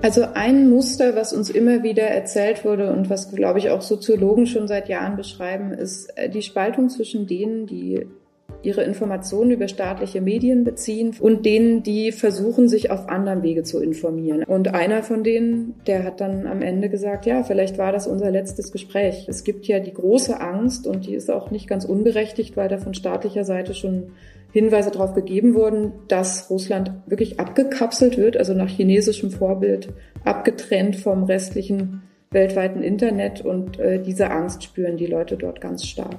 Also ein Muster, was uns immer wieder erzählt wurde und was, glaube ich, auch Soziologen schon seit Jahren beschreiben, ist äh, die Spaltung zwischen denen, die ihre Informationen über staatliche Medien beziehen und denen, die versuchen, sich auf anderem Wege zu informieren. Und einer von denen, der hat dann am Ende gesagt, ja, vielleicht war das unser letztes Gespräch. Es gibt ja die große Angst und die ist auch nicht ganz unberechtigt, weil da von staatlicher Seite schon Hinweise darauf gegeben wurden, dass Russland wirklich abgekapselt wird, also nach chinesischem Vorbild abgetrennt vom restlichen weltweiten Internet und äh, diese Angst spüren die Leute dort ganz stark.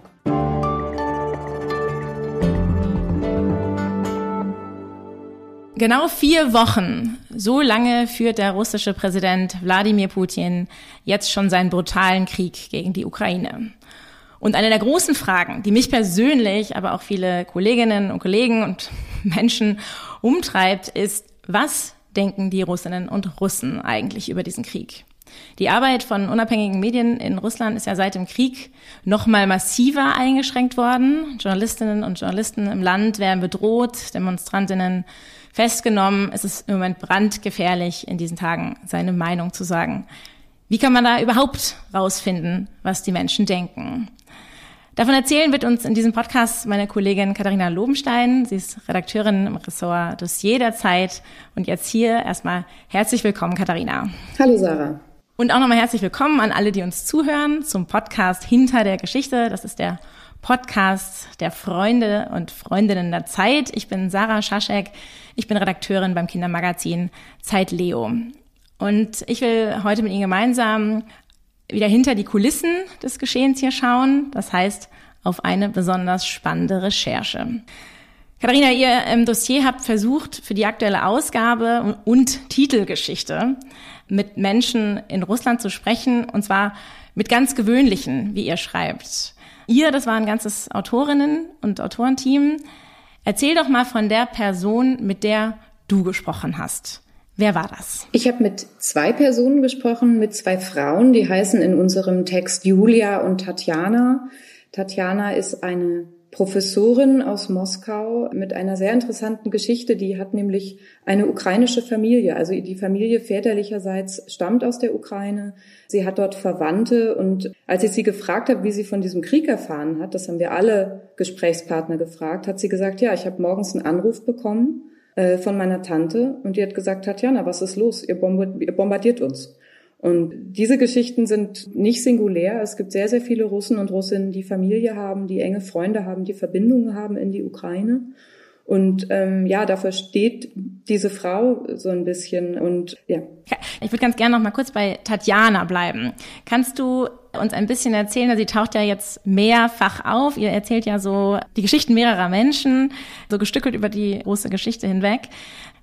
Genau vier Wochen, so lange führt der russische Präsident Wladimir Putin jetzt schon seinen brutalen Krieg gegen die Ukraine. Und eine der großen Fragen, die mich persönlich, aber auch viele Kolleginnen und Kollegen und Menschen umtreibt, ist, was denken die Russinnen und Russen eigentlich über diesen Krieg? Die Arbeit von unabhängigen Medien in Russland ist ja seit dem Krieg noch mal massiver eingeschränkt worden. Journalistinnen und Journalisten im Land werden bedroht, Demonstrantinnen festgenommen. Es ist im Moment brandgefährlich, in diesen Tagen seine Meinung zu sagen. Wie kann man da überhaupt rausfinden, was die Menschen denken? Davon erzählen wird uns in diesem Podcast meine Kollegin Katharina Lobenstein. Sie ist Redakteurin im Ressort Dossier der Zeit. Und jetzt hier erstmal herzlich willkommen, Katharina. Hallo, Sarah. Und auch nochmal herzlich willkommen an alle, die uns zuhören zum Podcast Hinter der Geschichte. Das ist der Podcast der Freunde und Freundinnen der Zeit. Ich bin Sarah Schaschek. Ich bin Redakteurin beim Kindermagazin Zeit Leo. Und ich will heute mit Ihnen gemeinsam wieder hinter die Kulissen des Geschehens hier schauen. Das heißt, auf eine besonders spannende Recherche. Katharina, ihr im Dossier habt versucht, für die aktuelle Ausgabe und Titelgeschichte mit Menschen in Russland zu sprechen, und zwar mit ganz gewöhnlichen, wie ihr schreibt. Ihr, das war ein ganzes Autorinnen- und Autorenteam. Erzähl doch mal von der Person, mit der du gesprochen hast. Wer war das? Ich habe mit zwei Personen gesprochen, mit zwei Frauen, die heißen in unserem Text Julia und Tatjana. Tatjana ist eine Professorin aus Moskau mit einer sehr interessanten Geschichte. Die hat nämlich eine ukrainische Familie. Also die Familie väterlicherseits stammt aus der Ukraine. Sie hat dort Verwandte. Und als ich sie gefragt habe, wie sie von diesem Krieg erfahren hat, das haben wir alle Gesprächspartner gefragt, hat sie gesagt, ja, ich habe morgens einen Anruf bekommen äh, von meiner Tante und die hat gesagt, Tatjana, was ist los? Ihr bombardiert uns. Und diese Geschichten sind nicht singulär. Es gibt sehr, sehr viele Russen und Russinnen, die Familie haben, die enge Freunde haben, die Verbindungen haben in die Ukraine. Und ähm, ja, dafür steht diese Frau so ein bisschen. Und ja. Ich würde ganz gerne noch mal kurz bei Tatjana bleiben. Kannst du uns ein bisschen erzählen? Sie taucht ja jetzt mehrfach auf. Ihr erzählt ja so die Geschichten mehrerer Menschen, so gestückelt über die große Geschichte hinweg.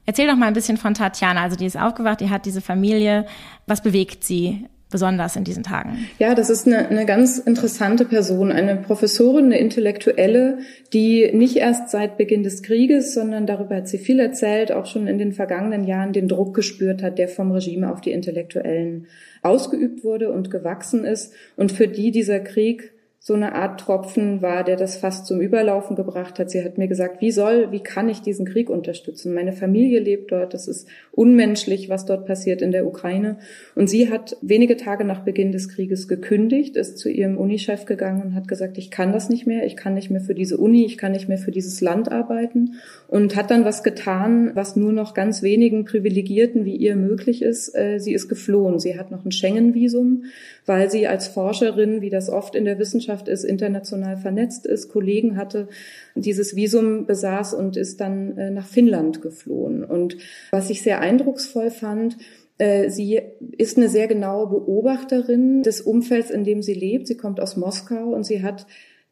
Erzähl doch mal ein bisschen von Tatjana. Also die ist aufgewacht, die hat diese Familie. Was bewegt sie besonders in diesen Tagen? Ja, das ist eine, eine ganz interessante Person, eine Professorin, eine Intellektuelle, die nicht erst seit Beginn des Krieges, sondern darüber hat sie viel erzählt, auch schon in den vergangenen Jahren den Druck gespürt hat, der vom Regime auf die Intellektuellen ausgeübt wurde und gewachsen ist und für die dieser Krieg so eine Art Tropfen war, der das fast zum Überlaufen gebracht hat. Sie hat mir gesagt, wie soll, wie kann ich diesen Krieg unterstützen? Meine Familie lebt dort, das ist unmenschlich, was dort passiert in der Ukraine. Und sie hat wenige Tage nach Beginn des Krieges gekündigt, ist zu ihrem Unichef gegangen und hat gesagt, ich kann das nicht mehr, ich kann nicht mehr für diese Uni, ich kann nicht mehr für dieses Land arbeiten und hat dann was getan, was nur noch ganz wenigen Privilegierten wie ihr möglich ist. Äh, sie ist geflohen. Sie hat noch ein Schengen-Visum, weil sie als Forscherin, wie das oft in der Wissenschaft Gesellschaft ist, international vernetzt ist, Kollegen hatte, dieses Visum besaß und ist dann äh, nach Finnland geflohen. Und was ich sehr eindrucksvoll fand, äh, Sie ist eine sehr genaue Beobachterin des Umfelds, in dem sie lebt. Sie kommt aus Moskau und sie hat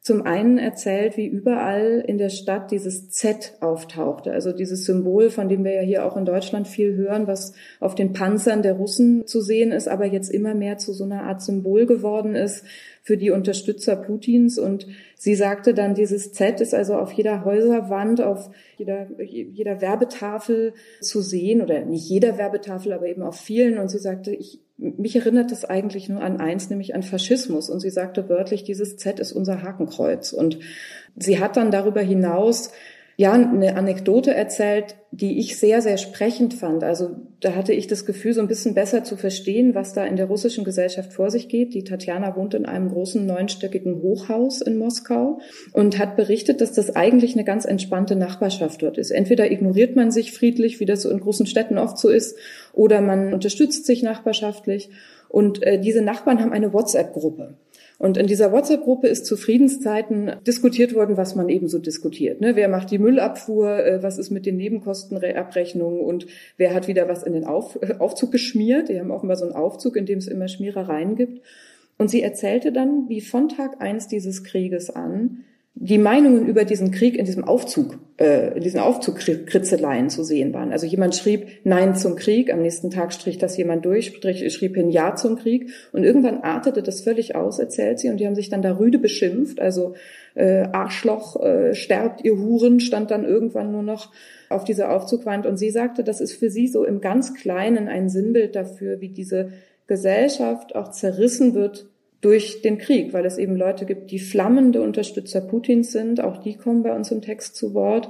zum einen erzählt, wie überall in der Stadt dieses Z auftauchte, also dieses Symbol, von dem wir ja hier auch in Deutschland viel hören, was auf den Panzern der Russen zu sehen ist, aber jetzt immer mehr zu so einer Art Symbol geworden ist für die Unterstützer Putins. Und sie sagte dann, dieses Z ist also auf jeder Häuserwand, auf jeder, jeder Werbetafel zu sehen, oder nicht jeder Werbetafel, aber eben auf vielen. Und sie sagte, ich mich erinnert das eigentlich nur an eins, nämlich an Faschismus. Und sie sagte wörtlich, dieses Z ist unser Hakenkreuz. Und sie hat dann darüber hinaus ja eine Anekdote erzählt, die ich sehr, sehr sprechend fand. Also da hatte ich das Gefühl, so ein bisschen besser zu verstehen, was da in der russischen Gesellschaft vor sich geht. Die Tatjana wohnt in einem großen neunstöckigen Hochhaus in Moskau und hat berichtet, dass das eigentlich eine ganz entspannte Nachbarschaft dort ist. Entweder ignoriert man sich friedlich, wie das so in großen Städten oft so ist, oder man unterstützt sich nachbarschaftlich. Und äh, diese Nachbarn haben eine WhatsApp-Gruppe. Und in dieser WhatsApp-Gruppe ist zu Friedenszeiten diskutiert worden, was man eben so diskutiert. Ne? Wer macht die Müllabfuhr? Äh, was ist mit den Nebenkostenabrechnungen? Und wer hat wieder was in den Auf äh, Aufzug geschmiert? Die haben offenbar so einen Aufzug, in dem es immer Schmierereien gibt. Und sie erzählte dann, wie von Tag eins dieses Krieges an die Meinungen über diesen Krieg in diesem Aufzug, äh, in diesen Aufzugkritzeleien zu sehen waren. Also jemand schrieb Nein zum Krieg, am nächsten Tag strich das jemand durch, strich, schrieb hin Ja zum Krieg. Und irgendwann artete das völlig aus, erzählt sie, und die haben sich dann da rüde beschimpft, also äh, Arschloch, äh, sterbt ihr Huren, stand dann irgendwann nur noch auf dieser Aufzugwand. Und sie sagte, das ist für sie so im ganz Kleinen ein Sinnbild dafür, wie diese Gesellschaft auch zerrissen wird durch den Krieg, weil es eben Leute gibt, die flammende Unterstützer Putins sind. Auch die kommen bei uns im Text zu Wort.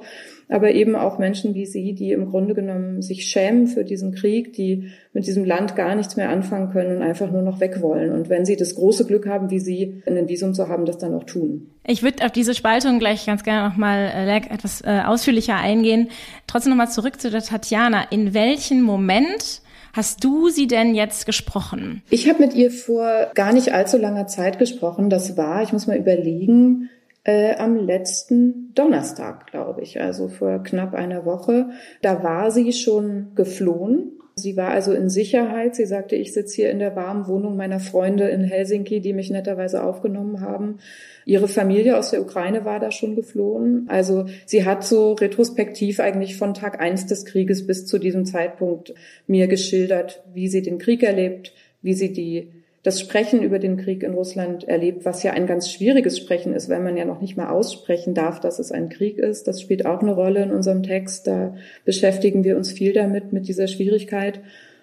Aber eben auch Menschen wie Sie, die im Grunde genommen sich schämen für diesen Krieg, die mit diesem Land gar nichts mehr anfangen können und einfach nur noch weg wollen. Und wenn Sie das große Glück haben, wie Sie, ein Visum zu haben, das dann auch tun. Ich würde auf diese Spaltung gleich ganz gerne nochmal äh, etwas äh, ausführlicher eingehen. Trotzdem nochmal zurück zu der Tatjana. In welchem Moment hast du sie denn jetzt gesprochen? Ich habe mit ihr vor gar nicht allzu langer Zeit gesprochen. Das war, ich muss mal überlegen, äh, am letzten Donnerstag, glaube ich, also vor knapp einer Woche. Da war sie schon geflohen. Sie war also in Sicherheit. Sie sagte, ich sitze hier in der warmen Wohnung meiner Freunde in Helsinki, die mich netterweise aufgenommen haben. Ihre Familie aus der Ukraine war da schon geflohen. Also sie hat so retrospektiv eigentlich von Tag eins des Krieges bis zu diesem Zeitpunkt mir geschildert, wie sie den Krieg erlebt, wie sie die das Sprechen über den Krieg in Russland erlebt, was ja ein ganz schwieriges Sprechen ist, weil man ja noch nicht mal aussprechen darf, dass es ein Krieg ist. Das spielt auch eine Rolle in unserem Text. Da beschäftigen wir uns viel damit, mit dieser Schwierigkeit.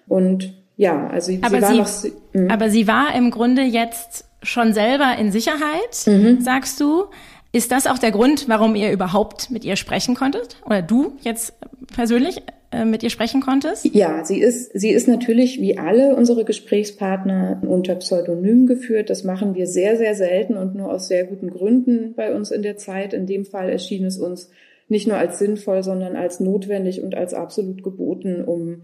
Und ja, also sie, aber sie war sie, noch. Mh. Aber sie war im Grunde jetzt schon selber in Sicherheit, mhm. sagst du. Ist das auch der Grund, warum ihr überhaupt mit ihr sprechen konntet? Oder du jetzt persönlich mit ihr sprechen konntest? Ja, sie ist, sie ist natürlich wie alle unsere Gesprächspartner unter Pseudonym geführt. Das machen wir sehr, sehr selten und nur aus sehr guten Gründen bei uns in der Zeit. In dem Fall erschien es uns nicht nur als sinnvoll, sondern als notwendig und als absolut geboten, um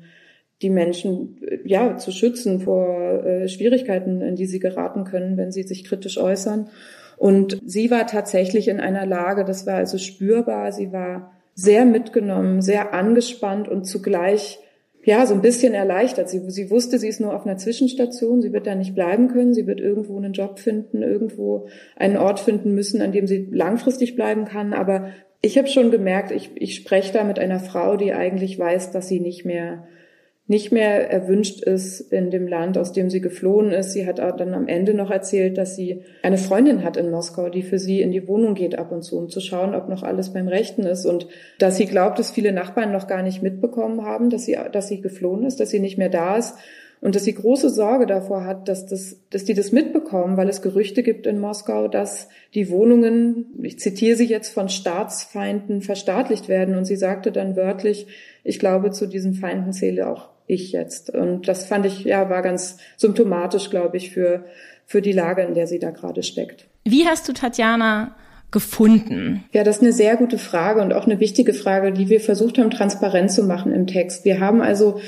die Menschen ja zu schützen vor äh, Schwierigkeiten, in die sie geraten können, wenn sie sich kritisch äußern. Und sie war tatsächlich in einer Lage, das war also spürbar, sie war sehr mitgenommen, sehr angespannt und zugleich ja, so ein bisschen erleichtert. Sie, sie wusste, sie ist nur auf einer Zwischenstation, sie wird da nicht bleiben können, sie wird irgendwo einen Job finden, irgendwo einen Ort finden müssen, an dem sie langfristig bleiben kann. Aber ich habe schon gemerkt, ich, ich spreche da mit einer Frau, die eigentlich weiß, dass sie nicht mehr nicht mehr erwünscht ist in dem Land, aus dem sie geflohen ist. Sie hat dann am Ende noch erzählt, dass sie eine Freundin hat in Moskau, die für sie in die Wohnung geht ab und zu, um zu schauen, ob noch alles beim Rechten ist und dass sie glaubt, dass viele Nachbarn noch gar nicht mitbekommen haben, dass sie, dass sie geflohen ist, dass sie nicht mehr da ist und dass sie große Sorge davor hat, dass das, dass die das mitbekommen, weil es Gerüchte gibt in Moskau, dass die Wohnungen, ich zitiere sie jetzt, von Staatsfeinden verstaatlicht werden. Und sie sagte dann wörtlich, ich glaube, zu diesen Feinden zähle auch ich jetzt. Und das fand ich, ja, war ganz symptomatisch, glaube ich, für, für die Lage, in der sie da gerade steckt. Wie hast du Tatjana gefunden? Ja, das ist eine sehr gute Frage und auch eine wichtige Frage, die wir versucht haben, transparent zu machen im Text. Wir haben also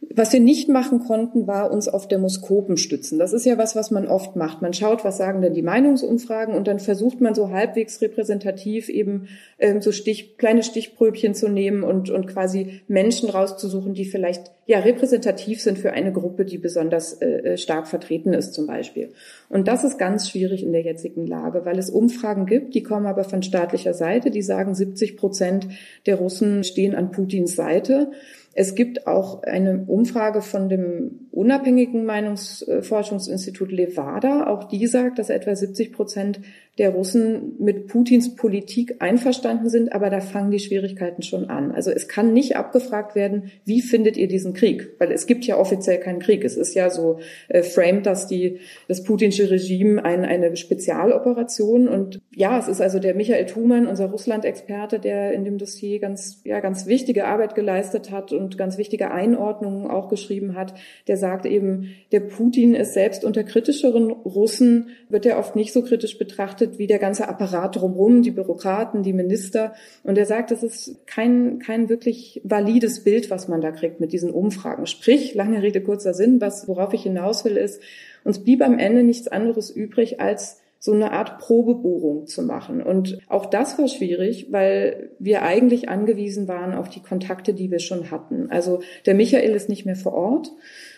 was wir nicht machen konnten, war uns auf Demoskopen stützen. Das ist ja was, was man oft macht. Man schaut, was sagen denn die Meinungsumfragen und dann versucht man so halbwegs repräsentativ eben ähm, so Stich, kleine Stichpröbchen zu nehmen und, und quasi Menschen rauszusuchen, die vielleicht ja repräsentativ sind für eine Gruppe, die besonders äh, äh stark vertreten ist zum Beispiel. Und das ist ganz schwierig in der jetzigen Lage, weil es Umfragen gibt, die kommen aber von staatlicher Seite, die sagen, 70 Prozent der Russen stehen an Putins Seite. Es gibt auch eine Umfrage von dem unabhängigen Meinungsforschungsinstitut Levada. Auch die sagt, dass etwa 70 Prozent der Russen mit Putins Politik einverstanden sind, aber da fangen die Schwierigkeiten schon an. Also es kann nicht abgefragt werden, wie findet ihr diesen Krieg? Weil es gibt ja offiziell keinen Krieg. Es ist ja so äh, framed, dass die, das putinsche Regime ein, eine Spezialoperation und ja, es ist also der Michael Thumann, unser Russland-Experte, der in dem Dossier ganz, ja, ganz wichtige Arbeit geleistet hat und ganz wichtige Einordnungen auch geschrieben hat. Der sagt eben, der Putin ist selbst unter kritischeren Russen, wird er oft nicht so kritisch betrachtet wie der ganze Apparat drumherum, die Bürokraten, die Minister. Und er sagt, das ist kein, kein wirklich valides Bild, was man da kriegt mit diesen Umfragen. Sprich, lange Rede, kurzer Sinn, was, worauf ich hinaus will, ist, uns blieb am Ende nichts anderes übrig, als so eine Art Probebohrung zu machen. Und auch das war schwierig, weil wir eigentlich angewiesen waren auf die Kontakte, die wir schon hatten. Also der Michael ist nicht mehr vor Ort,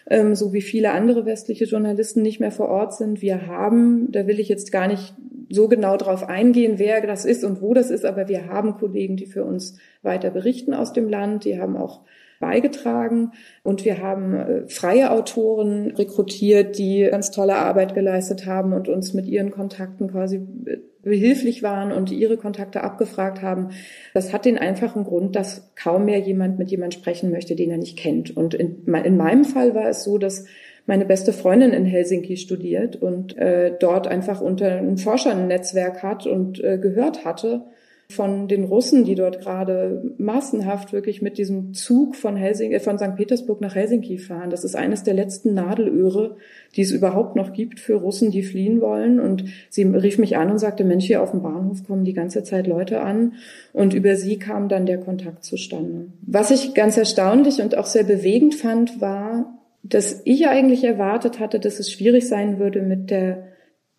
ähm, so wie viele andere westliche Journalisten nicht mehr vor Ort sind. Wir haben, da will ich jetzt gar nicht so genau drauf eingehen, wer das ist und wo das ist, aber wir haben Kollegen, die für uns weiter berichten aus dem Land. Die haben auch beigetragen. Und wir haben äh, freie Autoren rekrutiert, die ganz tolle Arbeit geleistet haben und uns mit ihren Kontakten quasi äh, behilflich waren und ihre Kontakte abgefragt haben. Das hat den einfachen Grund, dass kaum mehr jemand mit jemand sprechen möchte, den er nicht kennt. Und in, in meinem Fall war es so, dass meine beste Freundin in Helsinki studiert und äh, dort einfach unter einem Forschernetzwerk hat und äh, gehört hatte, von den Russen, die dort gerade massenhaft wirklich mit diesem Zug von Helsinki, äh, von St. Petersburg nach Helsinki fahren. Das ist eines der letzten Nadelöhre, die es überhaupt noch gibt für Russen, die fliehen wollen. Und sie rief mich an und sagte, Mensch, hier auf dem Bahnhof kommen die ganze Zeit Leute an. Und über sie kam dann der Kontakt zustande. Was ich ganz erstaunlich und auch sehr bewegend fand, war, dass ich eigentlich erwartet hatte, dass es schwierig sein würde mit der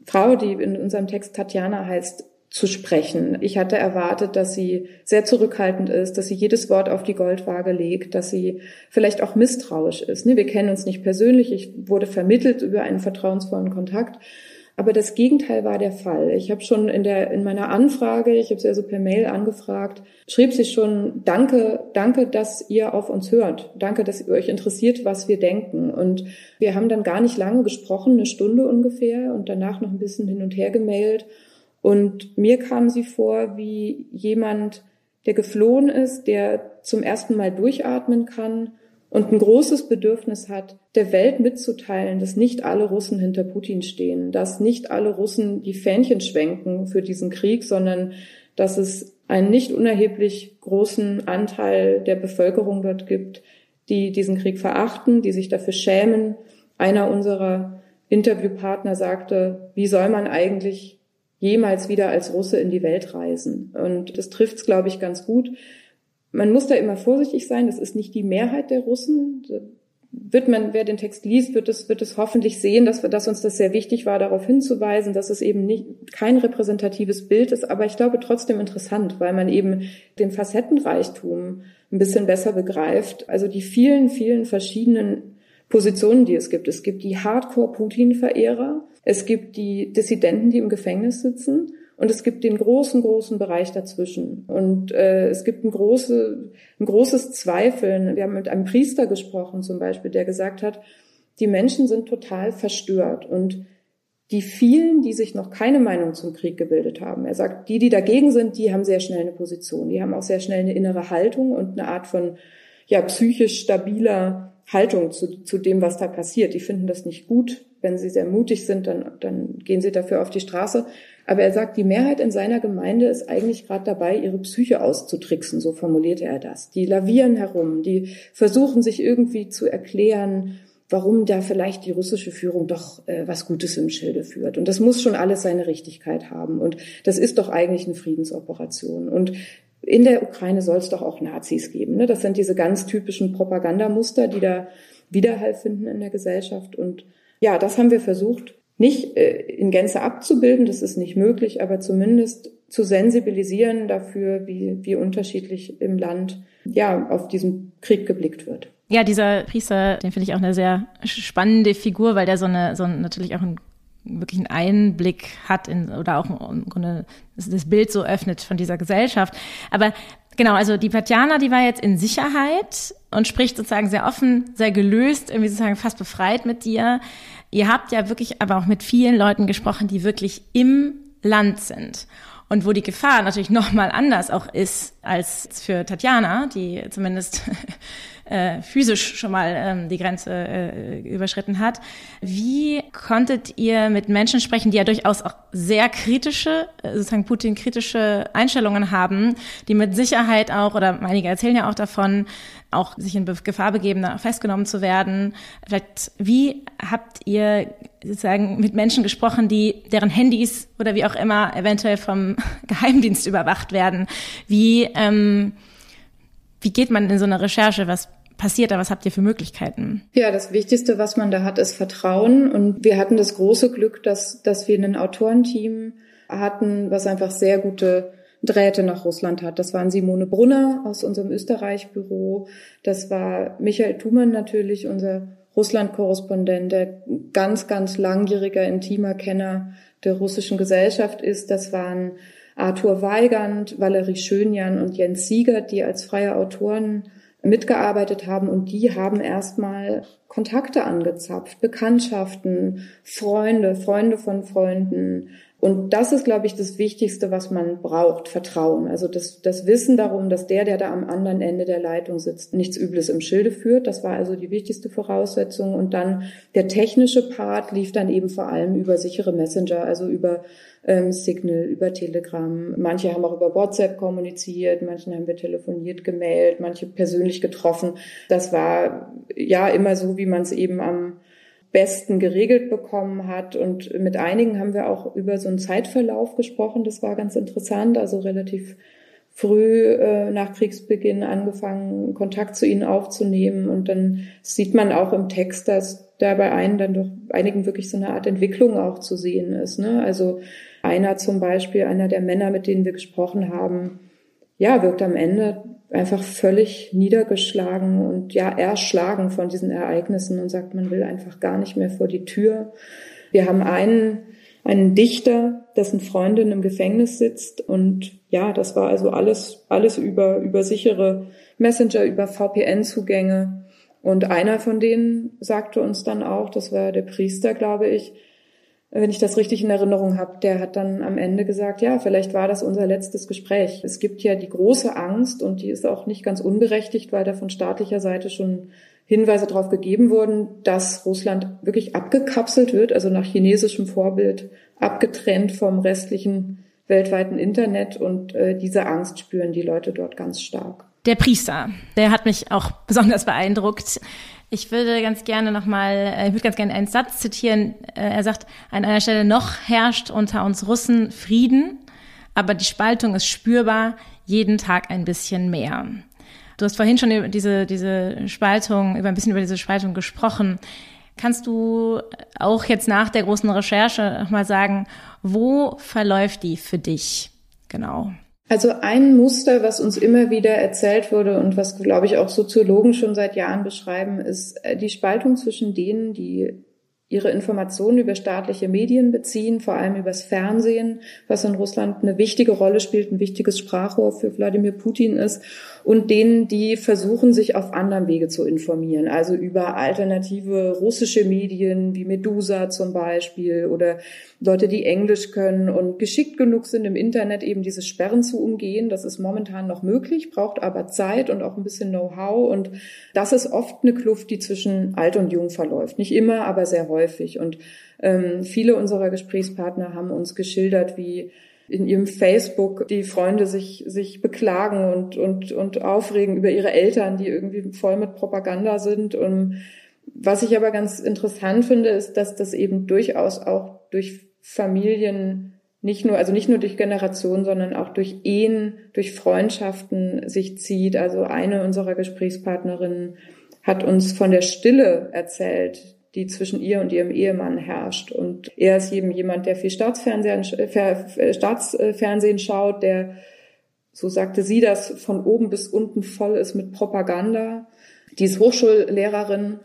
Frau, die in unserem Text Tatjana heißt, zu sprechen. Ich hatte erwartet, dass sie sehr zurückhaltend ist, dass sie jedes Wort auf die Goldwaage legt, dass sie vielleicht auch misstrauisch ist. Wir kennen uns nicht persönlich. Ich wurde vermittelt über einen vertrauensvollen Kontakt. Aber das Gegenteil war der Fall. Ich habe schon in der in meiner Anfrage, ich habe sie also per Mail angefragt, schrieb sie schon: Danke, danke, dass ihr auf uns hört. Danke, dass ihr euch interessiert, was wir denken. Und wir haben dann gar nicht lange gesprochen, eine Stunde ungefähr, und danach noch ein bisschen hin und her gemailt. Und mir kam sie vor wie jemand, der geflohen ist, der zum ersten Mal durchatmen kann und ein großes Bedürfnis hat, der Welt mitzuteilen, dass nicht alle Russen hinter Putin stehen, dass nicht alle Russen die Fähnchen schwenken für diesen Krieg, sondern dass es einen nicht unerheblich großen Anteil der Bevölkerung dort gibt, die diesen Krieg verachten, die sich dafür schämen. Einer unserer Interviewpartner sagte, wie soll man eigentlich jemals wieder als Russe in die Welt reisen. Und das trifft es, glaube ich, ganz gut. Man muss da immer vorsichtig sein. Das ist nicht die Mehrheit der Russen. Wird man, wer den Text liest, wird es, wird es hoffentlich sehen, dass, dass uns das sehr wichtig war, darauf hinzuweisen, dass es eben nicht, kein repräsentatives Bild ist. Aber ich glaube trotzdem interessant, weil man eben den Facettenreichtum ein bisschen besser begreift. Also die vielen, vielen verschiedenen Positionen, die es gibt. Es gibt die Hardcore-Putin-Verehrer, es gibt die Dissidenten, die im Gefängnis sitzen. Und es gibt den großen, großen Bereich dazwischen. Und äh, es gibt ein, große, ein großes Zweifeln. Wir haben mit einem Priester gesprochen zum Beispiel, der gesagt hat, die Menschen sind total verstört. Und die vielen, die sich noch keine Meinung zum Krieg gebildet haben, er sagt, die, die dagegen sind, die haben sehr schnell eine Position. Die haben auch sehr schnell eine innere Haltung und eine Art von ja, psychisch stabiler Haltung zu, zu dem, was da passiert. Die finden das nicht gut. Wenn sie sehr mutig sind, dann, dann gehen sie dafür auf die Straße. Aber er sagt, die Mehrheit in seiner Gemeinde ist eigentlich gerade dabei, ihre Psyche auszutricksen, so formulierte er das. Die lavieren herum, die versuchen sich irgendwie zu erklären, warum da vielleicht die russische Führung doch äh, was Gutes im Schilde führt. Und das muss schon alles seine Richtigkeit haben. Und das ist doch eigentlich eine Friedensoperation. Und in der Ukraine soll es doch auch Nazis geben. Ne? Das sind diese ganz typischen Propagandamuster, die da Widerhall finden in der Gesellschaft. Und ja, das haben wir versucht, nicht äh, in Gänze abzubilden, das ist nicht möglich, aber zumindest zu sensibilisieren dafür, wie, wie unterschiedlich im Land ja auf diesen Krieg geblickt wird. Ja, dieser Priester, den finde ich auch eine sehr spannende Figur, weil der so eine, so natürlich auch einen wirklich einen Einblick hat in, oder auch im Grunde das Bild so öffnet von dieser Gesellschaft. Aber genau, also die Tatjana, die war jetzt in Sicherheit und spricht sozusagen sehr offen, sehr gelöst, irgendwie sozusagen fast befreit mit dir. Ihr habt ja wirklich aber auch mit vielen Leuten gesprochen, die wirklich im Land sind und wo die Gefahr natürlich noch mal anders auch ist als für Tatjana, die zumindest äh, physisch schon mal ähm, die Grenze äh, überschritten hat. Wie konntet ihr mit Menschen sprechen, die ja durchaus auch sehr kritische, äh, sozusagen Putin-kritische Einstellungen haben, die mit Sicherheit auch, oder einige erzählen ja auch davon, auch sich in Gefahr begeben, festgenommen zu werden. Vielleicht, wie habt ihr sozusagen mit Menschen gesprochen, die deren Handys oder wie auch immer eventuell vom Geheimdienst überwacht werden? Wie ähm, wie geht man in so eine Recherche? Was passiert da? Was habt ihr für Möglichkeiten? Ja, das Wichtigste, was man da hat, ist Vertrauen. Und wir hatten das große Glück, dass, dass wir ein Autorenteam hatten, was einfach sehr gute Drähte nach Russland hat. Das waren Simone Brunner aus unserem Österreich-Büro. Das war Michael Thumann natürlich, unser Russland-Korrespondent, der ganz, ganz langjähriger, intimer Kenner der russischen Gesellschaft ist. Das waren Arthur Weigand, Valerie Schönjan und Jens Siegert, die als freie Autoren mitgearbeitet haben und die haben erstmal Kontakte angezapft, Bekanntschaften, Freunde, Freunde von Freunden, und das ist, glaube ich, das Wichtigste, was man braucht, Vertrauen. Also das, das Wissen darum, dass der, der da am anderen Ende der Leitung sitzt, nichts Übles im Schilde führt. Das war also die wichtigste Voraussetzung. Und dann der technische Part lief dann eben vor allem über sichere Messenger, also über ähm, Signal, über Telegram. Manche haben auch über WhatsApp kommuniziert, manchen haben wir telefoniert, gemailt, manche persönlich getroffen. Das war ja immer so, wie man es eben am besten geregelt bekommen hat. Und mit einigen haben wir auch über so einen Zeitverlauf gesprochen. Das war ganz interessant. Also relativ früh äh, nach Kriegsbeginn angefangen, Kontakt zu ihnen aufzunehmen. Und dann sieht man auch im Text, dass da bei einen dann doch einigen wirklich so eine Art Entwicklung auch zu sehen ist. Ne? Also einer zum Beispiel, einer der Männer, mit denen wir gesprochen haben, ja, wirkt am Ende einfach völlig niedergeschlagen und ja erschlagen von diesen Ereignissen und sagt, man will einfach gar nicht mehr vor die Tür. Wir haben einen, einen Dichter, dessen Freundin im Gefängnis sitzt und ja, das war also alles, alles über, über sichere Messenger, über VPN-Zugänge. Und einer von denen sagte uns dann auch, das war der Priester, glaube ich, wenn ich das richtig in Erinnerung habe, der hat dann am Ende gesagt, ja, vielleicht war das unser letztes Gespräch. Es gibt ja die große Angst und die ist auch nicht ganz unberechtigt, weil da von staatlicher Seite schon Hinweise darauf gegeben wurden, dass Russland wirklich abgekapselt wird, also nach chinesischem Vorbild abgetrennt vom restlichen weltweiten Internet und äh, diese Angst spüren die Leute dort ganz stark. Der Priester, der hat mich auch besonders beeindruckt. Ich würde ganz gerne nochmal, äh, ich würde ganz gerne einen Satz zitieren. Äh, er sagt an einer Stelle, noch herrscht unter uns Russen Frieden, aber die Spaltung ist spürbar, jeden Tag ein bisschen mehr. Du hast vorhin schon über diese, diese Spaltung, über ein bisschen über diese Spaltung gesprochen. Kannst du auch jetzt nach der großen Recherche nochmal sagen, wo verläuft die für dich genau? Also ein Muster, was uns immer wieder erzählt wurde und was, glaube ich, auch Soziologen schon seit Jahren beschreiben, ist äh, die Spaltung zwischen denen, die ihre Informationen über staatliche Medien beziehen, vor allem übers Fernsehen, was in Russland eine wichtige Rolle spielt, ein wichtiges Sprachrohr für Wladimir Putin ist, und denen, die versuchen, sich auf anderem Wege zu informieren, also über alternative russische Medien wie Medusa zum Beispiel oder Leute, die Englisch können und geschickt genug sind, im Internet eben diese Sperren zu umgehen. Das ist momentan noch möglich, braucht aber Zeit und auch ein bisschen Know-how. Und das ist oft eine Kluft, die zwischen alt und jung verläuft. Nicht immer, aber sehr häufig. Und ähm, viele unserer Gesprächspartner haben uns geschildert, wie in ihrem Facebook die Freunde sich, sich beklagen und, und, und aufregen über ihre Eltern, die irgendwie voll mit Propaganda sind. Und was ich aber ganz interessant finde, ist, dass das eben durchaus auch durch Familien nicht nur, also nicht nur durch Generationen, sondern auch durch Ehen, durch Freundschaften sich zieht. Also eine unserer Gesprächspartnerinnen hat uns von der Stille erzählt, die zwischen ihr und ihrem Ehemann herrscht. Und er ist eben jemand, der viel Staatsfernsehen, äh, Staatsfernsehen schaut, der, so sagte sie das, von oben bis unten voll ist mit Propaganda. Die ist Hochschullehrerin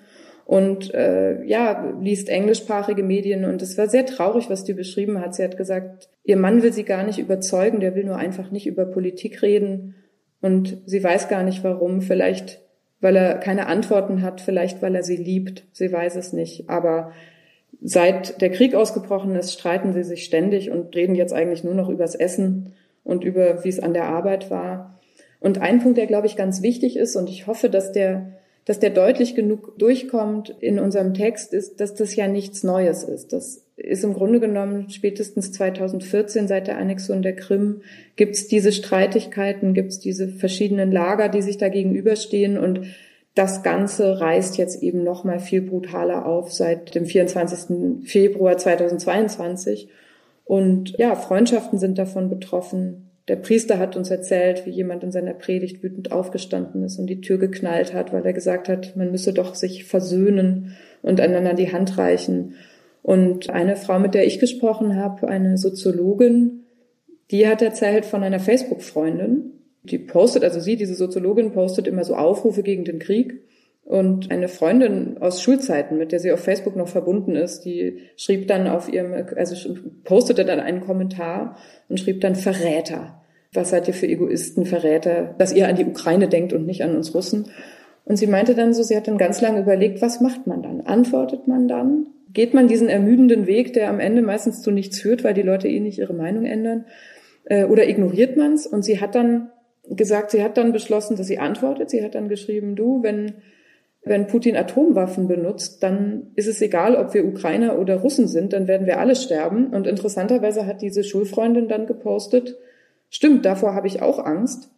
und äh, ja, liest englischsprachige Medien. Und es war sehr traurig, was die beschrieben hat. Sie hat gesagt, ihr Mann will sie gar nicht überzeugen, der will nur einfach nicht über Politik reden. Und sie weiß gar nicht warum. Vielleicht weil er keine Antworten hat, vielleicht weil er sie liebt, sie weiß es nicht. Aber seit der Krieg ausgebrochen ist, streiten sie sich ständig und reden jetzt eigentlich nur noch übers Essen und über, wie es an der Arbeit war. Und ein Punkt, der, glaube ich, ganz wichtig ist, und ich hoffe, dass der, dass der deutlich genug durchkommt in unserem Text, ist, dass das ja nichts Neues ist. Das ist im Grunde genommen spätestens 2014 seit der Annexion der Krim gibt es diese Streitigkeiten, gibt es diese verschiedenen Lager, die sich da gegenüberstehen und das Ganze reißt jetzt eben noch mal viel brutaler auf seit dem 24. Februar 2022. Und ja, Freundschaften sind davon betroffen. Der Priester hat uns erzählt, wie jemand in seiner Predigt wütend aufgestanden ist und die Tür geknallt hat, weil er gesagt hat, man müsse doch sich versöhnen und einander die Hand reichen. Und eine Frau, mit der ich gesprochen habe, eine Soziologin, die hat erzählt von einer Facebook-Freundin, die postet, also sie, diese Soziologin, postet immer so Aufrufe gegen den Krieg. Und eine Freundin aus Schulzeiten, mit der sie auf Facebook noch verbunden ist, die schrieb dann auf ihrem, also postete dann einen Kommentar und schrieb dann Verräter. Was seid ihr für Egoisten, Verräter, dass ihr an die Ukraine denkt und nicht an uns Russen? Und sie meinte dann so, sie hat dann ganz lange überlegt, was macht man dann? Antwortet man dann? Geht man diesen ermüdenden Weg, der am Ende meistens zu nichts führt, weil die Leute eh nicht ihre Meinung ändern? Äh, oder ignoriert man es? Und sie hat dann gesagt, sie hat dann beschlossen, dass sie antwortet. Sie hat dann geschrieben, du, wenn, wenn Putin Atomwaffen benutzt, dann ist es egal, ob wir Ukrainer oder Russen sind, dann werden wir alle sterben. Und interessanterweise hat diese Schulfreundin dann gepostet, stimmt, davor habe ich auch Angst.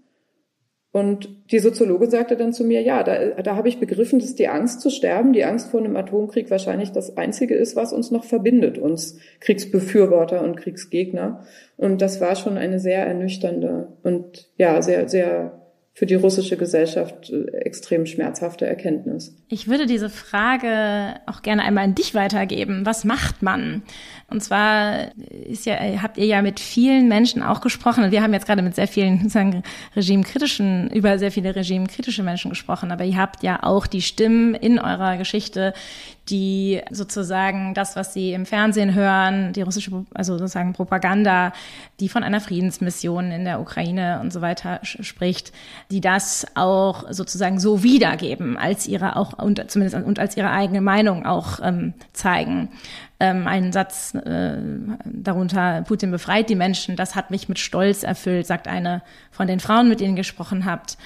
Und die Soziologe sagte dann zu mir, ja, da, da habe ich begriffen, dass die Angst zu sterben, die Angst vor einem Atomkrieg wahrscheinlich das Einzige ist, was uns noch verbindet, uns Kriegsbefürworter und Kriegsgegner. Und das war schon eine sehr ernüchternde und ja, sehr, sehr für die russische Gesellschaft äh, extrem schmerzhafte Erkenntnis. Ich würde diese Frage auch gerne einmal an dich weitergeben. Was macht man? Und zwar ist ja, habt ihr ja mit vielen Menschen auch gesprochen. Wir haben jetzt gerade mit sehr vielen sozusagen regimekritischen, über sehr viele regimekritische Menschen gesprochen. Aber ihr habt ja auch die Stimmen in eurer Geschichte, die sozusagen das, was sie im Fernsehen hören, die russische, also sozusagen Propaganda, die von einer Friedensmission in der Ukraine und so weiter spricht, die das auch sozusagen so wiedergeben, als ihre auch und zumindest und als ihre eigene Meinung auch ähm, zeigen ähm, einen Satz äh, darunter, Putin befreit die Menschen, das hat mich mit Stolz erfüllt, sagt eine von den Frauen, mit denen ihr gesprochen habt.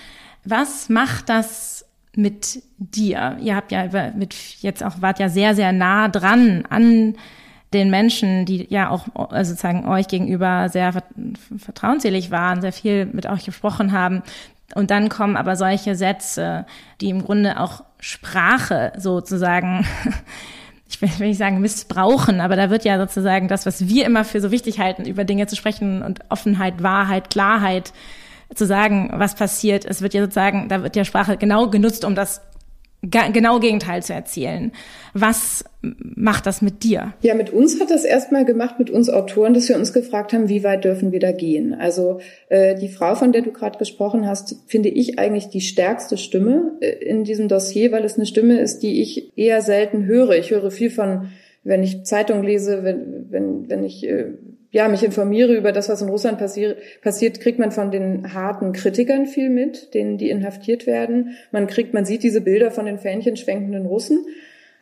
Was macht das mit dir? Ihr habt ja mit jetzt auch, wart ja sehr, sehr nah dran an den Menschen, die ja auch also sozusagen euch gegenüber sehr vertrauensselig waren, sehr viel mit euch gesprochen haben. Und dann kommen aber solche Sätze, die im Grunde auch Sprache sozusagen ich will, nicht sagen missbrauchen, aber da wird ja sozusagen das, was wir immer für so wichtig halten, über Dinge zu sprechen und Offenheit, Wahrheit, Klarheit zu sagen, was passiert. Es wird ja sozusagen, da wird ja Sprache genau genutzt, um das genau Gegenteil zu erzielen. Was macht das mit dir? Ja, mit uns hat das erstmal gemacht, mit uns Autoren, dass wir uns gefragt haben, wie weit dürfen wir da gehen? Also äh, die Frau, von der du gerade gesprochen hast, finde ich eigentlich die stärkste Stimme äh, in diesem Dossier, weil es eine Stimme ist, die ich eher selten höre. Ich höre viel von, wenn ich Zeitung lese, wenn, wenn, wenn ich äh, ja, mich informiere über das, was in Russland passier passiert, kriegt man von den harten Kritikern viel mit, denen die inhaftiert werden. Man kriegt, man sieht diese Bilder von den Fähnchen schwenkenden Russen.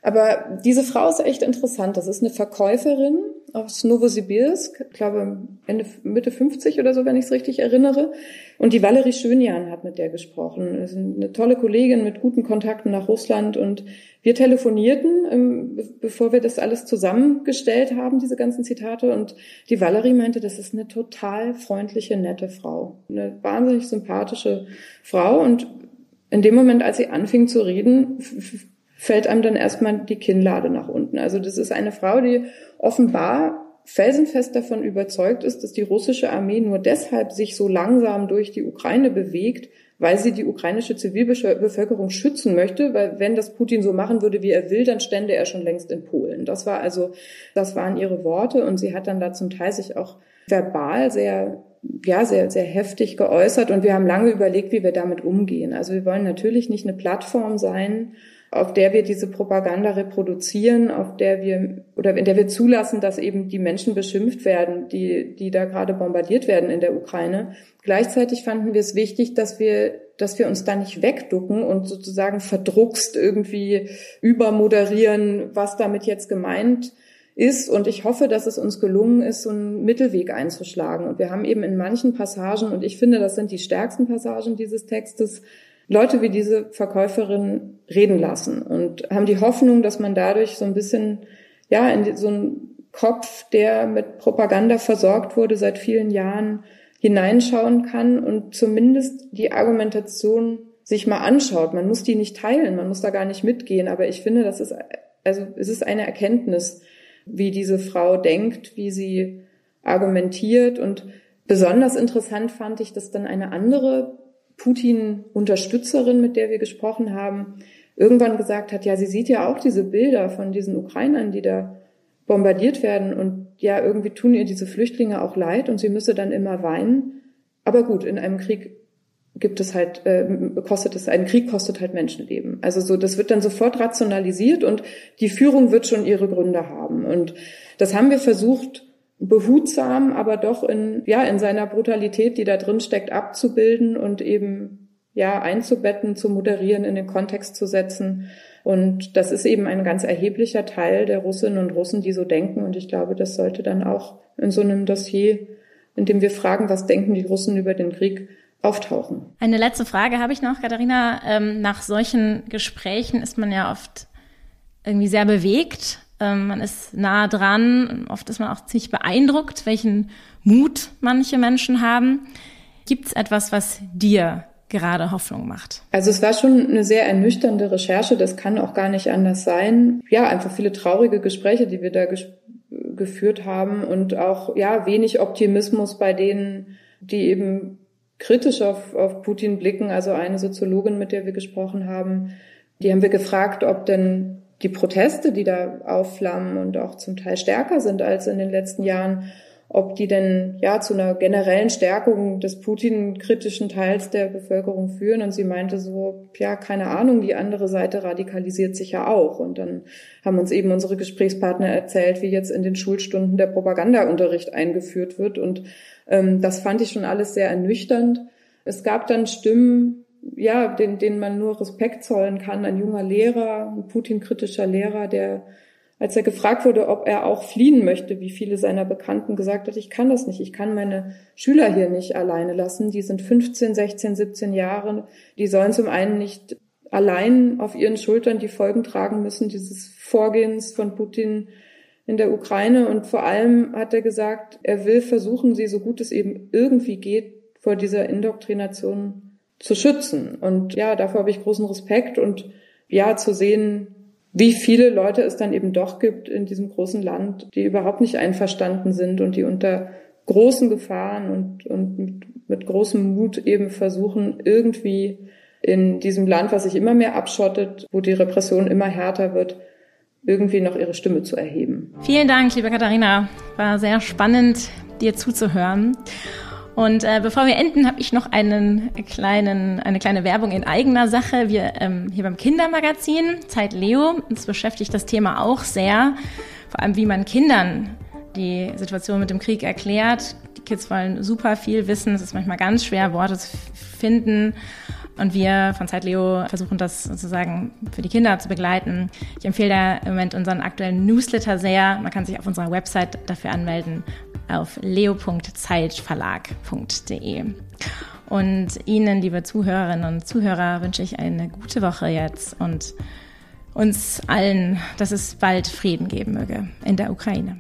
Aber diese Frau ist echt interessant. Das ist eine Verkäuferin aus Novosibirsk, glaube Ende, Mitte 50 oder so, wenn ich es richtig erinnere. Und die Valerie Schönjan hat mit der gesprochen. Das ist eine tolle Kollegin mit guten Kontakten nach Russland. Und wir telefonierten, ähm, bevor wir das alles zusammengestellt haben, diese ganzen Zitate. Und die Valerie meinte, das ist eine total freundliche, nette Frau. Eine wahnsinnig sympathische Frau. Und in dem Moment, als sie anfing zu reden, fällt einem dann erstmal die Kinnlade nach unten. Also das ist eine Frau, die offenbar felsenfest davon überzeugt ist, dass die russische Armee nur deshalb sich so langsam durch die Ukraine bewegt, weil sie die ukrainische Zivilbevölkerung schützen möchte, weil wenn das Putin so machen würde, wie er will, dann stände er schon längst in Polen. Das war also, das waren ihre Worte und sie hat dann da zum Teil sich auch verbal sehr ja, sehr, sehr heftig geäußert und wir haben lange überlegt, wie wir damit umgehen. Also wir wollen natürlich nicht eine Plattform sein, auf der wir diese Propaganda reproduzieren, auf der wir oder in der wir zulassen, dass eben die Menschen beschimpft werden, die, die da gerade bombardiert werden in der Ukraine. Gleichzeitig fanden wir es wichtig, dass wir dass wir uns da nicht wegducken und sozusagen verdruckst irgendwie übermoderieren, was damit jetzt gemeint ist. Und ich hoffe, dass es uns gelungen ist, so einen Mittelweg einzuschlagen. Und wir haben eben in manchen Passagen, und ich finde, das sind die stärksten Passagen dieses Textes, Leute wie diese Verkäuferin reden lassen und haben die Hoffnung, dass man dadurch so ein bisschen, ja, in so einen Kopf, der mit Propaganda versorgt wurde seit vielen Jahren, hineinschauen kann und zumindest die Argumentation sich mal anschaut. Man muss die nicht teilen, man muss da gar nicht mitgehen, aber ich finde, das ist, also es ist eine Erkenntnis, wie diese Frau denkt, wie sie argumentiert und besonders interessant fand ich, dass dann eine andere Putin-Unterstützerin, mit der wir gesprochen haben, irgendwann gesagt hat, ja, sie sieht ja auch diese Bilder von diesen Ukrainern, die da bombardiert werden und ja, irgendwie tun ihr diese Flüchtlinge auch leid und sie müsse dann immer weinen. Aber gut, in einem Krieg gibt es halt, äh, kostet es, ein Krieg kostet halt Menschenleben. Also so, das wird dann sofort rationalisiert und die Führung wird schon ihre Gründe haben. Und das haben wir versucht, behutsam, aber doch in, ja, in seiner Brutalität, die da drin steckt, abzubilden und eben, ja, einzubetten, zu moderieren, in den Kontext zu setzen. Und das ist eben ein ganz erheblicher Teil der Russinnen und Russen, die so denken. Und ich glaube, das sollte dann auch in so einem Dossier, in dem wir fragen, was denken die Russen über den Krieg, auftauchen. Eine letzte Frage habe ich noch, Katharina. Ähm, nach solchen Gesprächen ist man ja oft irgendwie sehr bewegt. Ähm, man ist nah dran. Oft ist man auch ziemlich beeindruckt, welchen Mut manche Menschen haben. Gibt es etwas, was dir gerade Hoffnung macht? Also es war schon eine sehr ernüchternde Recherche, das kann auch gar nicht anders sein. Ja, einfach viele traurige Gespräche, die wir da geführt haben und auch ja wenig Optimismus bei denen, die eben kritisch auf, auf Putin blicken. Also eine Soziologin, mit der wir gesprochen haben, die haben wir gefragt, ob denn die Proteste, die da aufflammen und auch zum Teil stärker sind als in den letzten Jahren, ob die denn ja zu einer generellen Stärkung des Putin-kritischen Teils der Bevölkerung führen. Und sie meinte so, ja, keine Ahnung, die andere Seite radikalisiert sich ja auch. Und dann haben uns eben unsere Gesprächspartner erzählt, wie jetzt in den Schulstunden der Propagandaunterricht eingeführt wird. Und ähm, das fand ich schon alles sehr ernüchternd. Es gab dann Stimmen, ja, denen, denen man nur Respekt zollen kann. Ein junger Lehrer, ein Putin-kritischer Lehrer, der als er gefragt wurde, ob er auch fliehen möchte, wie viele seiner Bekannten gesagt hat, ich kann das nicht, ich kann meine Schüler hier nicht alleine lassen, die sind 15, 16, 17 Jahre, die sollen zum einen nicht allein auf ihren Schultern die Folgen tragen müssen dieses Vorgehens von Putin in der Ukraine und vor allem hat er gesagt, er will versuchen, sie so gut es eben irgendwie geht vor dieser Indoktrination zu schützen und ja, dafür habe ich großen Respekt und ja, zu sehen, wie viele Leute es dann eben doch gibt in diesem großen Land, die überhaupt nicht einverstanden sind und die unter großen Gefahren und, und mit, mit großem Mut eben versuchen, irgendwie in diesem Land, was sich immer mehr abschottet, wo die Repression immer härter wird, irgendwie noch ihre Stimme zu erheben. Vielen Dank, liebe Katharina. War sehr spannend, dir zuzuhören. Und äh, bevor wir enden, habe ich noch einen kleinen, eine kleine Werbung in eigener Sache. Wir ähm, hier beim Kindermagazin Zeit Leo, uns beschäftigt das Thema auch sehr, vor allem wie man Kindern die Situation mit dem Krieg erklärt. Die Kids wollen super viel wissen. Es ist manchmal ganz schwer, Worte zu finden. Und wir von Zeit Leo versuchen das sozusagen für die Kinder zu begleiten. Ich empfehle da im Moment unseren aktuellen Newsletter sehr. Man kann sich auf unserer Website dafür anmelden auf leo.zeitverlag.de. Und Ihnen, liebe Zuhörerinnen und Zuhörer, wünsche ich eine gute Woche jetzt und uns allen, dass es bald Frieden geben möge in der Ukraine.